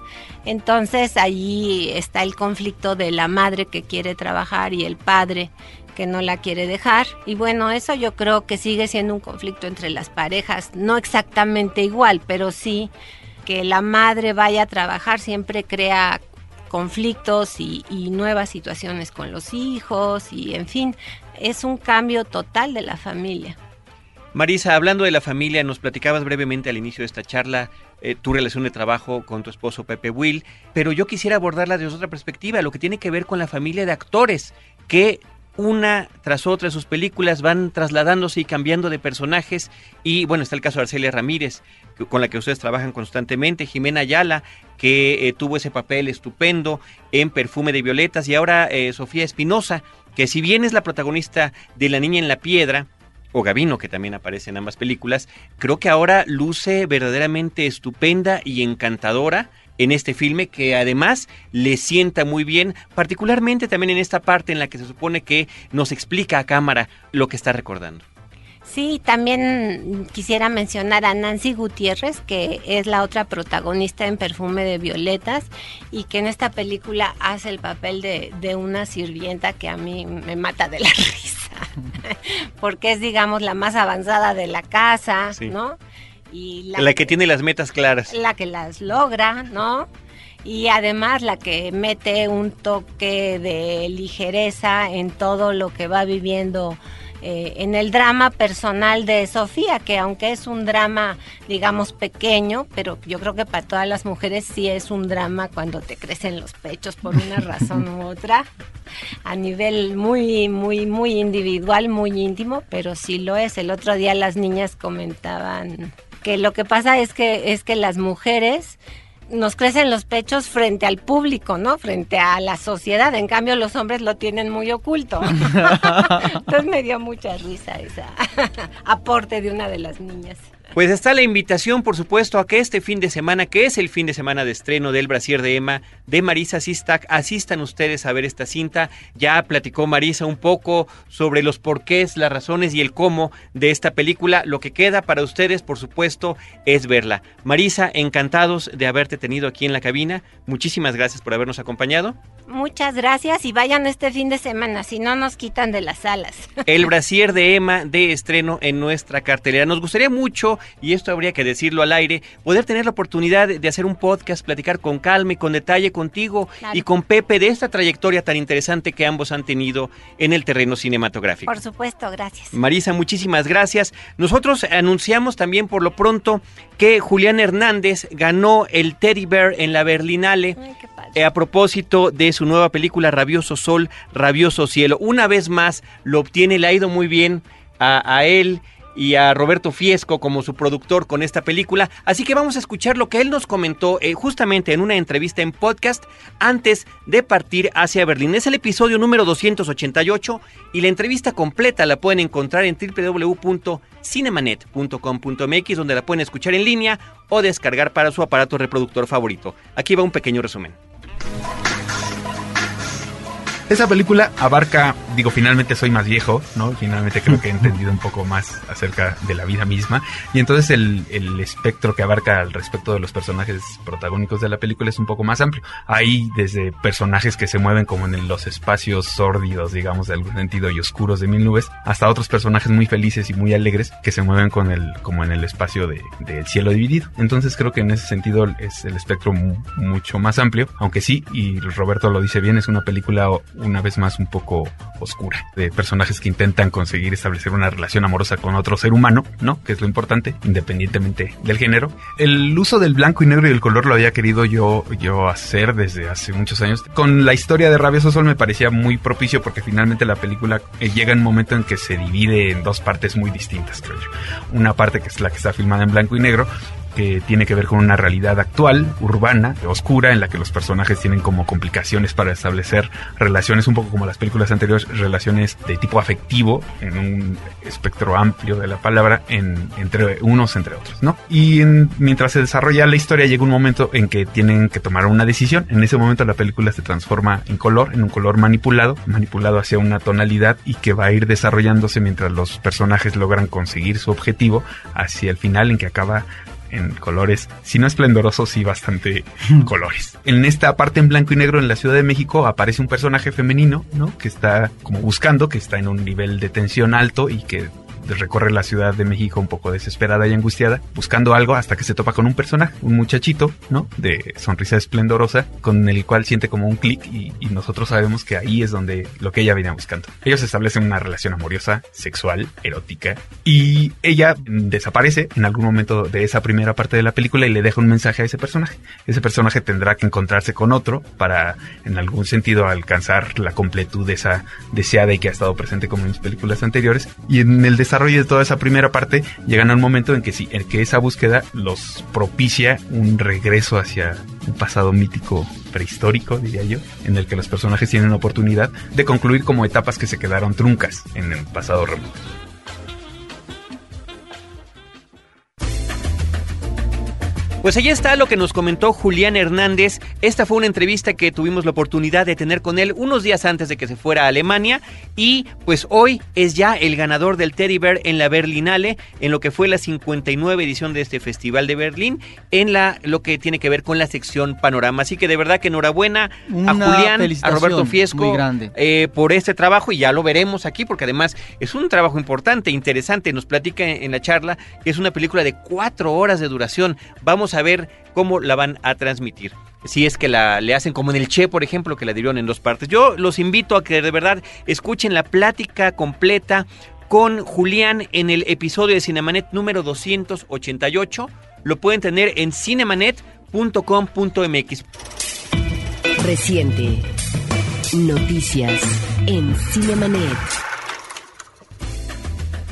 Entonces, allí está el conflicto de la madre que quiere trabajar y el padre que no la quiere dejar. Y bueno, eso yo creo que sigue siendo un conflicto entre las parejas, no exactamente igual, pero sí que la madre vaya a trabajar siempre crea conflictos y, nuevas situaciones con los hijos y en fin, es un cambio total de la familia. Marisa, hablando de la familia, nos platicabas brevemente al inicio de esta charla eh, tu relación de trabajo con tu esposo Pepe Will, pero yo quisiera abordarla desde otra perspectiva, lo que tiene que ver con la familia de actores que una tras otra sus películas van trasladándose y cambiando de personajes. Y bueno, está el caso de Arcelia Ramírez, con la que ustedes trabajan constantemente, Jimena Ayala, que eh, tuvo ese papel estupendo en Perfume de Violetas. Y ahora eh, Sofía Espinosa, que si bien es la protagonista de La Niña en la Piedra, o Gavino, que también aparece en ambas películas, creo que ahora luce verdaderamente estupenda y encantadora en este filme que además le sienta muy bien, particularmente también en esta parte en la que se supone que nos explica a cámara lo que está recordando. Sí, también quisiera mencionar a Nancy Gutiérrez, que es la otra protagonista en Perfume de Violetas y que en esta película hace el papel de, de una sirvienta que a mí me mata de la risa, porque es, digamos, la más avanzada de la casa, sí. ¿no? Y la, la que, que tiene las metas claras. La que las logra, ¿no? y además la que mete un toque de ligereza en todo lo que va viviendo eh, en el drama personal de Sofía, que aunque es un drama, digamos, pequeño, pero yo creo que para todas las mujeres sí es un drama cuando te crecen los pechos por una razón u otra, a nivel muy, muy, muy individual, muy íntimo, pero sí lo es. El otro día las niñas comentaban que lo que pasa es que, es que las mujeres nos crecen los pechos frente al público, ¿no? Frente a la sociedad. En cambio, los hombres lo tienen muy oculto. Entonces me dio mucha risa ese aporte de una de las niñas. Pues está la invitación, por supuesto, a que este fin de semana, que es el fin de semana de estreno del Brasier de Emma, de Marisa Sistak, asistan ustedes a ver esta cinta. Ya platicó Marisa un poco sobre los porqués, las razones y el cómo de esta película. Lo que queda para ustedes, por supuesto, es verla. Marisa, encantados de haberte tenido aquí en la cabina. Muchísimas gracias por habernos acompañado. Muchas gracias y vayan este fin de semana, si no nos quitan de las salas. El Brasier de Emma de estreno en nuestra cartelera. Nos gustaría mucho, y esto habría que decirlo al aire, poder tener la oportunidad de hacer un podcast, platicar con calma y con detalle contigo Claro. y con Pepe de esta trayectoria tan interesante que ambos han tenido en el terreno cinematográfico. Por supuesto, gracias. Marisa, muchísimas gracias. Nosotros anunciamos también por lo pronto que Julián Hernández ganó el Teddy Bear en la Berlinale eh, a propósito de su nueva película Rabioso Sol, Rabioso Cielo. Una vez más lo obtiene, le ha ido muy bien a, a él y a Roberto Fiesco como su productor con esta película. Así que vamos a escuchar lo que él nos comentó eh, justamente en una entrevista en podcast antes de partir hacia Berlín. Es el episodio número 288 y la entrevista completa la pueden encontrar en www.cinemanet.com.mx donde la pueden escuchar en línea o descargar para su aparato reproductor favorito. Aquí va un pequeño resumen. Esa película abarca, digo, finalmente soy más viejo, ¿no? Finalmente creo que he entendido un poco más acerca de la vida misma. Y entonces el, el espectro que abarca al respecto de los personajes protagónicos de la película es un poco más amplio. Hay desde personajes que se mueven como en los espacios sórdidos, digamos, de algún sentido, y oscuros de mil nubes, hasta otros personajes muy felices y muy alegres que se mueven con el, como en el espacio de- del cielo dividido. Entonces creo que en ese sentido es el espectro mu- mucho más amplio, aunque sí, y Roberto lo dice bien, es una película una vez más un poco oscura, de personajes que intentan conseguir establecer una relación amorosa con otro ser humano, ¿no? Que es lo importante, independientemente del género. El uso del blanco y negro y el color lo había querido yo, yo hacer desde hace muchos años. Con la historia de Rabioso Sol me parecía muy propicio porque finalmente la película eh, llega en un momento en que se divide en dos partes muy distintas, creo yo. Una parte que es la que está filmada en blanco y negro que tiene que ver con una realidad actual, urbana, oscura, en la que los personajes tienen como complicaciones para establecer relaciones, un poco como las películas anteriores, relaciones de tipo afectivo, en un espectro amplio de la palabra, en, entre unos entre otros, ¿no? Y en- mientras se desarrolla la historia, llega un momento en que tienen que tomar una decisión. En ese momento la película se transforma en color, en un color manipulado, manipulado hacia una tonalidad y que va a ir desarrollándose mientras los personajes logran conseguir su objetivo hacia el final en que acaba en colores, si no esplendorosos, sí bastante colores. En esta parte en blanco y negro en la Ciudad de México aparece un personaje femenino, ¿no? Que está como buscando, que está en un nivel de tensión alto y que recorre la Ciudad de México un poco desesperada y angustiada, buscando algo hasta que se topa con un personaje, un muchachito, ¿no? De sonrisa esplendorosa, con el cual siente como un clic y, y nosotros sabemos que ahí es donde lo que ella viene buscando. Ellos establecen una relación amorosa, sexual, erótica, y ella desaparece en algún momento de esa primera parte de la película y le deja un mensaje a ese personaje. Ese personaje tendrá que encontrarse con otro para, en algún sentido, alcanzar la completud de esa deseada y que ha estado presente como en mis películas anteriores. Y en el desarrollo de toda esa primera parte, llegan a un momento en que sí, en que esa búsqueda los propicia un regreso hacia un pasado mítico prehistórico, diría yo, en el que los personajes tienen la oportunidad de concluir como etapas que se quedaron truncas en el pasado remoto. Pues ahí está lo que nos comentó Julián Hernández. Esta fue una entrevista que tuvimos la oportunidad de tener con él unos días antes de que se fuera a Alemania y pues hoy es ya el ganador del Teddy Bear en la Berlinale, en lo que fue la 59 edición de este Festival de Berlín, en la lo que tiene que ver con la sección Panorama. Así que de verdad que enhorabuena a Julián, a Roberto Fiesco grande. eh, por este trabajo y ya lo veremos aquí porque además es un trabajo importante, interesante. Nos platica en, en la charla que es una película de cuatro horas de duración. Vamos a ver cómo la van a transmitir. Si es que la le hacen como en el Che, por ejemplo, que la dieron en dos partes. Yo los invito a que de verdad escuchen la plática completa con Julián en el episodio de Cinemanet número 288. Lo pueden tener en cinemanet.com.mx. Reciente. Noticias en Cinemanet.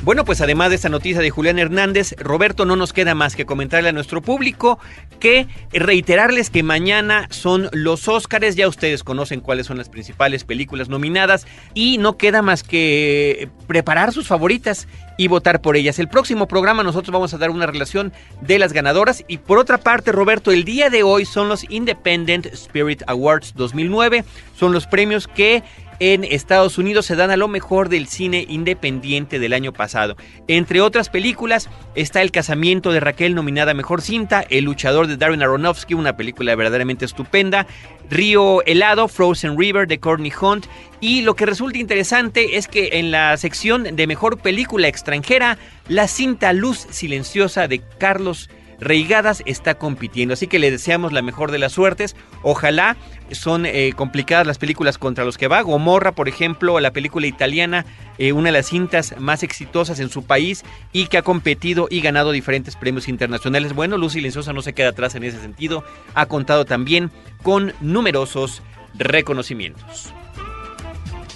Bueno, pues además de esta noticia de Julián Hernández, Roberto, no nos queda más que comentarle a nuestro público que reiterarles que mañana son los Óscares, ya ustedes conocen cuáles son las principales películas nominadas y no queda más que preparar sus favoritas y votar por ellas. El próximo programa nosotros vamos a dar una relación de las ganadoras y por otra parte, Roberto, el día de hoy son los Independent Spirit Awards 2009, son los premios que en Estados Unidos se dan a lo mejor del cine independiente del año pasado. Entre otras películas está El casamiento de Raquel nominada Mejor Cinta, El luchador de Darren Aronofsky, una película verdaderamente estupenda, Río Helado, Frozen River de Courtney Hunt y lo que resulta interesante es que en la sección de Mejor Película Extranjera, la cinta Luz Silenciosa de Carlos Reigadas está compitiendo. Así que le deseamos la mejor de las suertes. Ojalá son eh, complicadas las películas contra los que va. Gomorra, por ejemplo, la película italiana, eh, una de las cintas más exitosas en su país y que ha competido y ganado diferentes premios internacionales. Bueno, Luz Silenciosa no se queda atrás en ese sentido. Ha contado también con numerosos reconocimientos.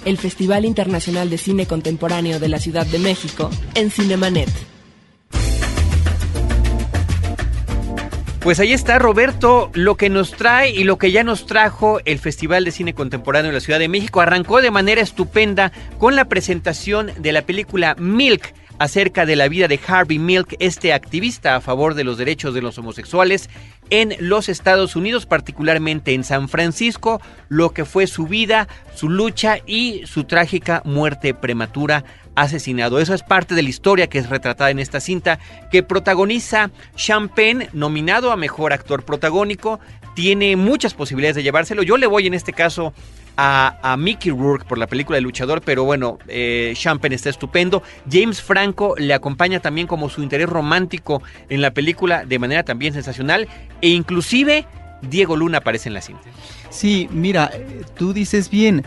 El Festival Internacional de Cine Contemporáneo de la Ciudad de México en Cinemanet. Pues ahí está Roberto, lo que nos trae y lo que ya nos trajo el Festival de Cine Contemporáneo de la Ciudad de México. Arrancó de manera estupenda con la presentación de la película Milk acerca de la vida de Harvey Milk, este activista a favor de los derechos de los homosexuales en los Estados Unidos, particularmente en San Francisco, lo que fue su vida, su lucha y su trágica muerte prematura asesinado. Eso es parte de la historia que es retratada en esta cinta que protagoniza Penn, nominado a Mejor Actor Protagónico. Tiene muchas posibilidades de llevárselo. Yo le voy en este caso a, Mickey Rourke por la película de Luchador, pero bueno, eh, Penn está estupendo. James Franco le acompaña también como su interés romántico en la película de manera también sensacional e inclusive Diego Luna aparece en la cinta. Sí, mira, tú dices bien,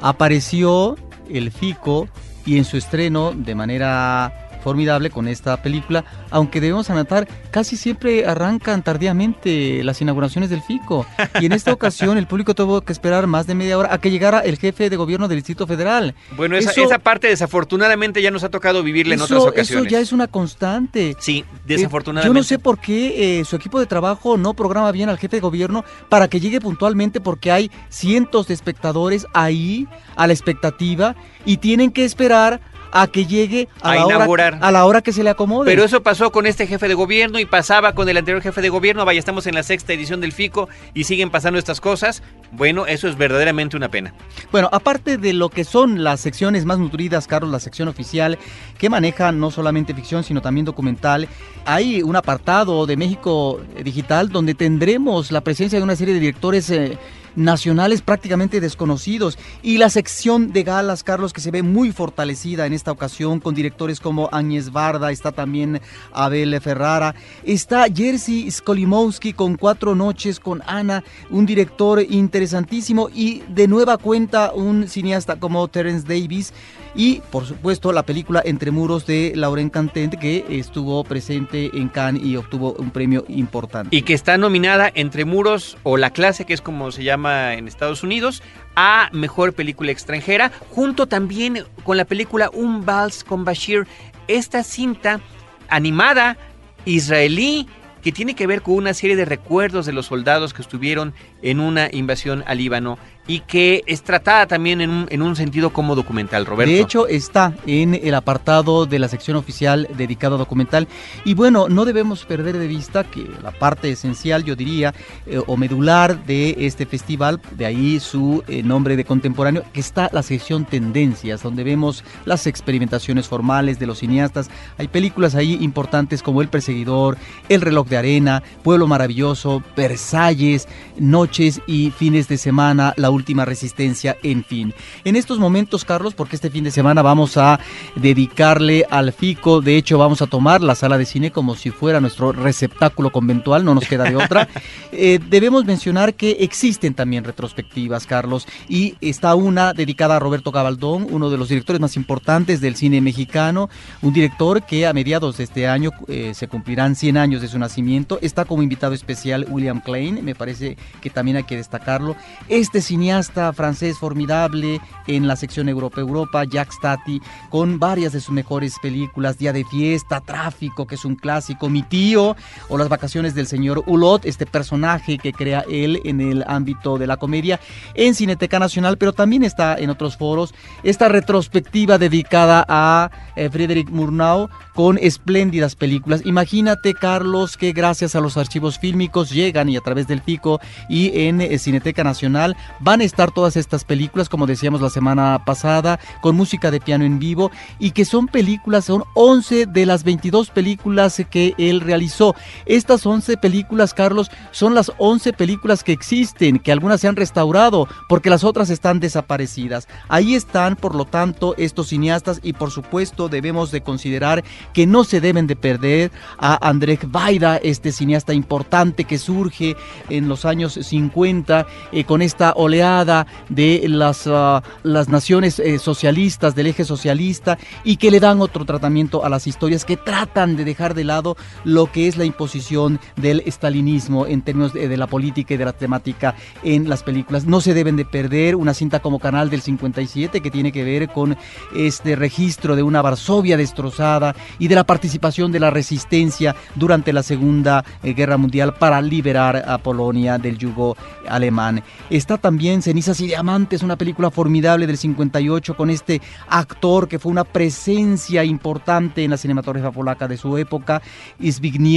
apareció el FICO y en su estreno de manera formidable con esta película, aunque debemos anotar, casi siempre arrancan tardíamente las inauguraciones del FICO. Y en esta ocasión el público tuvo que esperar más de media hora a que llegara el jefe de gobierno del Distrito Federal. Bueno, esa, esa parte desafortunadamente ya nos ha tocado vivirla en otras ocasiones. Eso ya es una constante. Sí, desafortunadamente. yo no sé por qué eh, su equipo de trabajo no programa bien al jefe de gobierno para que llegue puntualmente porque hay cientos de espectadores ahí a la expectativa y tienen que esperar a que llegue a, la inaugurar. Hora, a la hora que se le acomode. Pero eso pasó con este jefe de gobierno y pasaba con el anterior jefe de gobierno. Vaya, estamos en la sexta edición del FICO y siguen pasando estas cosas. Bueno, eso es verdaderamente una pena. Bueno, aparte de lo que son las secciones más nutridas, Carlos, la sección oficial, que maneja no solamente ficción, sino también documental, hay un apartado de México Digital donde tendremos la presencia de una serie de directores. Eh, nacionales prácticamente desconocidos y la sección de galas, Carlos, que se ve muy fortalecida en esta ocasión con directores como Áñez Barda, está también Abel Ferrara, está Jerzy Skolimowski con Cuatro Noches con Ana, un director interesantísimo y de nueva cuenta un cineasta como Terence Davis y por supuesto la película Entre Muros de Lauren Cantent que estuvo presente en Cannes y obtuvo un premio importante. Y que está nominada Entre Muros o La Clase, que es como se llama en Estados Unidos, a Mejor Película Extranjera, junto también con la película Un Vals con Bashir, esta cinta animada israelí que tiene que ver con una serie de recuerdos de los soldados que estuvieron en una invasión al Líbano y que es tratada también en un, en un, sentido como documental, Roberto. De hecho, está en el apartado de la sección oficial dedicado a documental. Y bueno, no debemos perder de vista que la parte esencial, yo diría, eh, o medular de este festival, de ahí su eh, nombre de contemporáneo, que está la sección Tendencias, donde vemos las experimentaciones formales de los cineastas. Hay películas ahí importantes como El Perseguidor, El Reloj de Arena, Pueblo Maravilloso, Versalles, Noches y Fines de Semana, La última resistencia, en fin. En estos momentos, Carlos, porque este fin de semana vamos a dedicarle al FICO, de hecho vamos a tomar la sala de cine como si fuera nuestro receptáculo conventual, no nos queda de otra, eh, debemos mencionar que existen también retrospectivas, Carlos, y está una dedicada a Roberto Gabaldón, uno de los directores más importantes del cine mexicano, un director que a mediados de este año eh, se cumplirán 100 años de su nacimiento, está como invitado especial William Klein, me parece que también hay que destacarlo, este cineasta francés formidable en la sección Europa Europa, Jack Stati, con varias de sus mejores películas, Día de Fiesta, Tráfico, que es un clásico, Mi Tío, o Las Vacaciones del Señor Hulot, este personaje que crea él en el ámbito de la comedia, en Cineteca Nacional, pero también está en otros foros, esta retrospectiva dedicada a eh, Murnau con espléndidas películas. Imagínate, Carlos, que gracias a los archivos fílmicos llegan y a través del FICO y en eh, Cineteca Nacional van a estar todas estas películas, como decíamos la semana pasada, con música de piano en vivo y que son películas, son 11 de las 22 películas que él realizó. Estas 11 películas, Carlos, son las 11 películas que existen, que algunas se han restaurado porque las otras están desaparecidas. Ahí están, por lo tanto, estos cineastas y por supuesto debemos de considerar que no se deben de perder a Andrzej Vaida, este cineasta importante que surge en los años 50 eh, con esta oleada de las, ah, las naciones eh, socialistas, del eje socialista y que le dan otro tratamiento a las historias que tratan de dejar de lado lo que es la imposición del estalinismo en términos de la política y de la temática en las películas. No se deben de perder una cinta como Canal del 57 que tiene que ver con este registro de una Varsovia destrozada y de la participación de la resistencia durante la Segunda eh, Guerra Mundial para liberar a Polonia del yugo alemán. Está también Cenizas y Diamantes, una película formidable del 58 con este actor que fue una presencia importante en la cinematografía polaca de su época, Zbigniew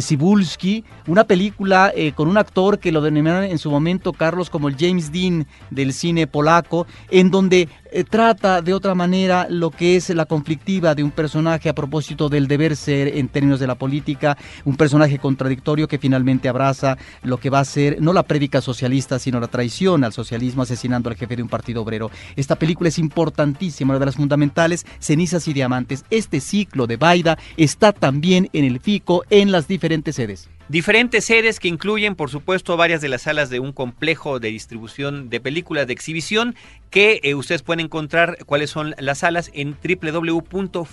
Cybulski, una película eh, con un actor que lo denominaron en su momento Carlos como el James Dean del cine polaco, en donde eh, trata de otra manera lo que es la conflictiva de un personaje a propósito del deber ser en términos de la política, un personaje contradictorio que finalmente abraza lo que va a ser no la prédica socialista, sino la traición al socialismo asesinando al jefe de un partido obrero. Esta película es importantísima, una de las fundamentales, Cenizas y Diamantes. Este ciclo de Baida está también en el FICO en las diferentes sedes. Diferentes sedes que incluyen, por supuesto, varias de las salas de un complejo de distribución de películas de exhibición que eh, ustedes pueden encontrar cuáles son las salas en www.fico.com.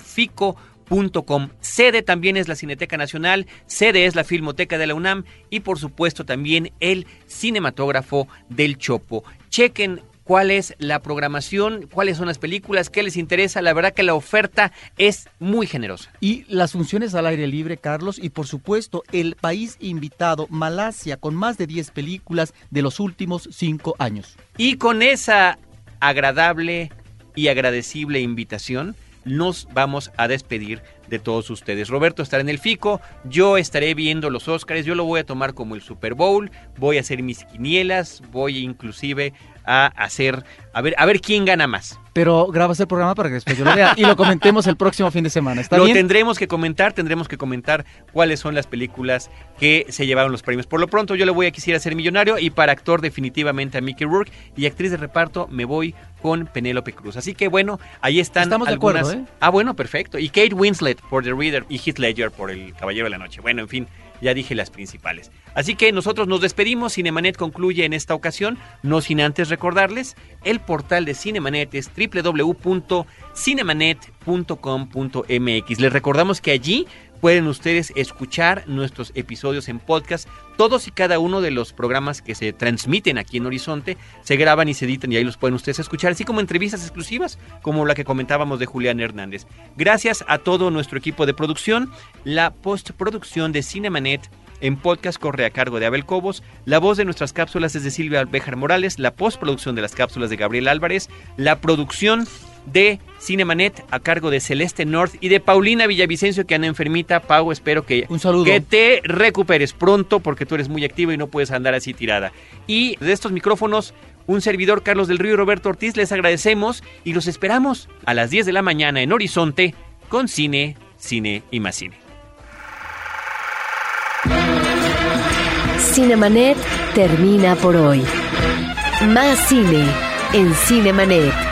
Fico.com. Sede también es la Cineteca Nacional, sede es la Filmoteca de la UNAM y por supuesto también el cinematógrafo del Chopo. Chequen cuál es la programación, cuáles son las películas, qué les interesa. La verdad que la oferta es muy generosa. Y las funciones al aire libre, Carlos, y por supuesto el país invitado, Malasia, con más de 10 películas de los últimos 5 años. Y con esa agradable y agradecible invitación, nos vamos a despedir de todos ustedes. Roberto estará en el FICO, yo estaré viendo los Óscares, yo lo voy a tomar como el Super Bowl, voy a hacer mis quinielas, voy inclusive a hacer, a ver, a ver quién gana más. Pero grabas el programa para que después yo lo vea y lo comentemos el próximo fin de semana. ¿Está lo bien? tendremos que comentar, tendremos que comentar cuáles son las películas que se llevaron los premios. Por lo pronto yo le voy a quisiera ser millonario y para actor definitivamente a Mickey Rourke y actriz de reparto me voy con Penélope Cruz. Así que bueno, ahí están Estamos de acuerdo, ¿eh? Ah, bueno, perfecto. Y Kate Winslet por The Reader y Heath Ledger por El Caballero de la Noche. Bueno, en fin, ya dije las principales. Así que nosotros nos despedimos. Cinemanet concluye en esta ocasión, no sin antes recordarles, el portal de Cinemanet es www.cinemanet.com.mx. Les recordamos que allí pueden ustedes escuchar nuestros episodios en podcast. Todos y cada uno de los programas que se transmiten aquí en Horizonte se graban y se editan y ahí los pueden ustedes escuchar, así como entrevistas exclusivas como la que comentábamos de Julián Hernández. Gracias a todo nuestro equipo de producción, la postproducción de Cinemanet en podcast corre a cargo de Abel Cobos, la voz de nuestras cápsulas es de Silvia Albejar Morales, la postproducción de las cápsulas de Gabriel Álvarez, la producción de Cinemanet a cargo de Celeste North y de Paulina Villavicencio que anda enfermita. Pau, espero que, Un saludo. que te recuperes pronto porque tú eres muy activa y no puedes andar así tirada. Y de estos micrófonos, un servidor Carlos del Río y Roberto Ortiz les agradecemos y los esperamos a las 10 de la mañana en Horizonte con cine, cine y más cine. Cinemanet termina por hoy. Más cine en Cinemanet.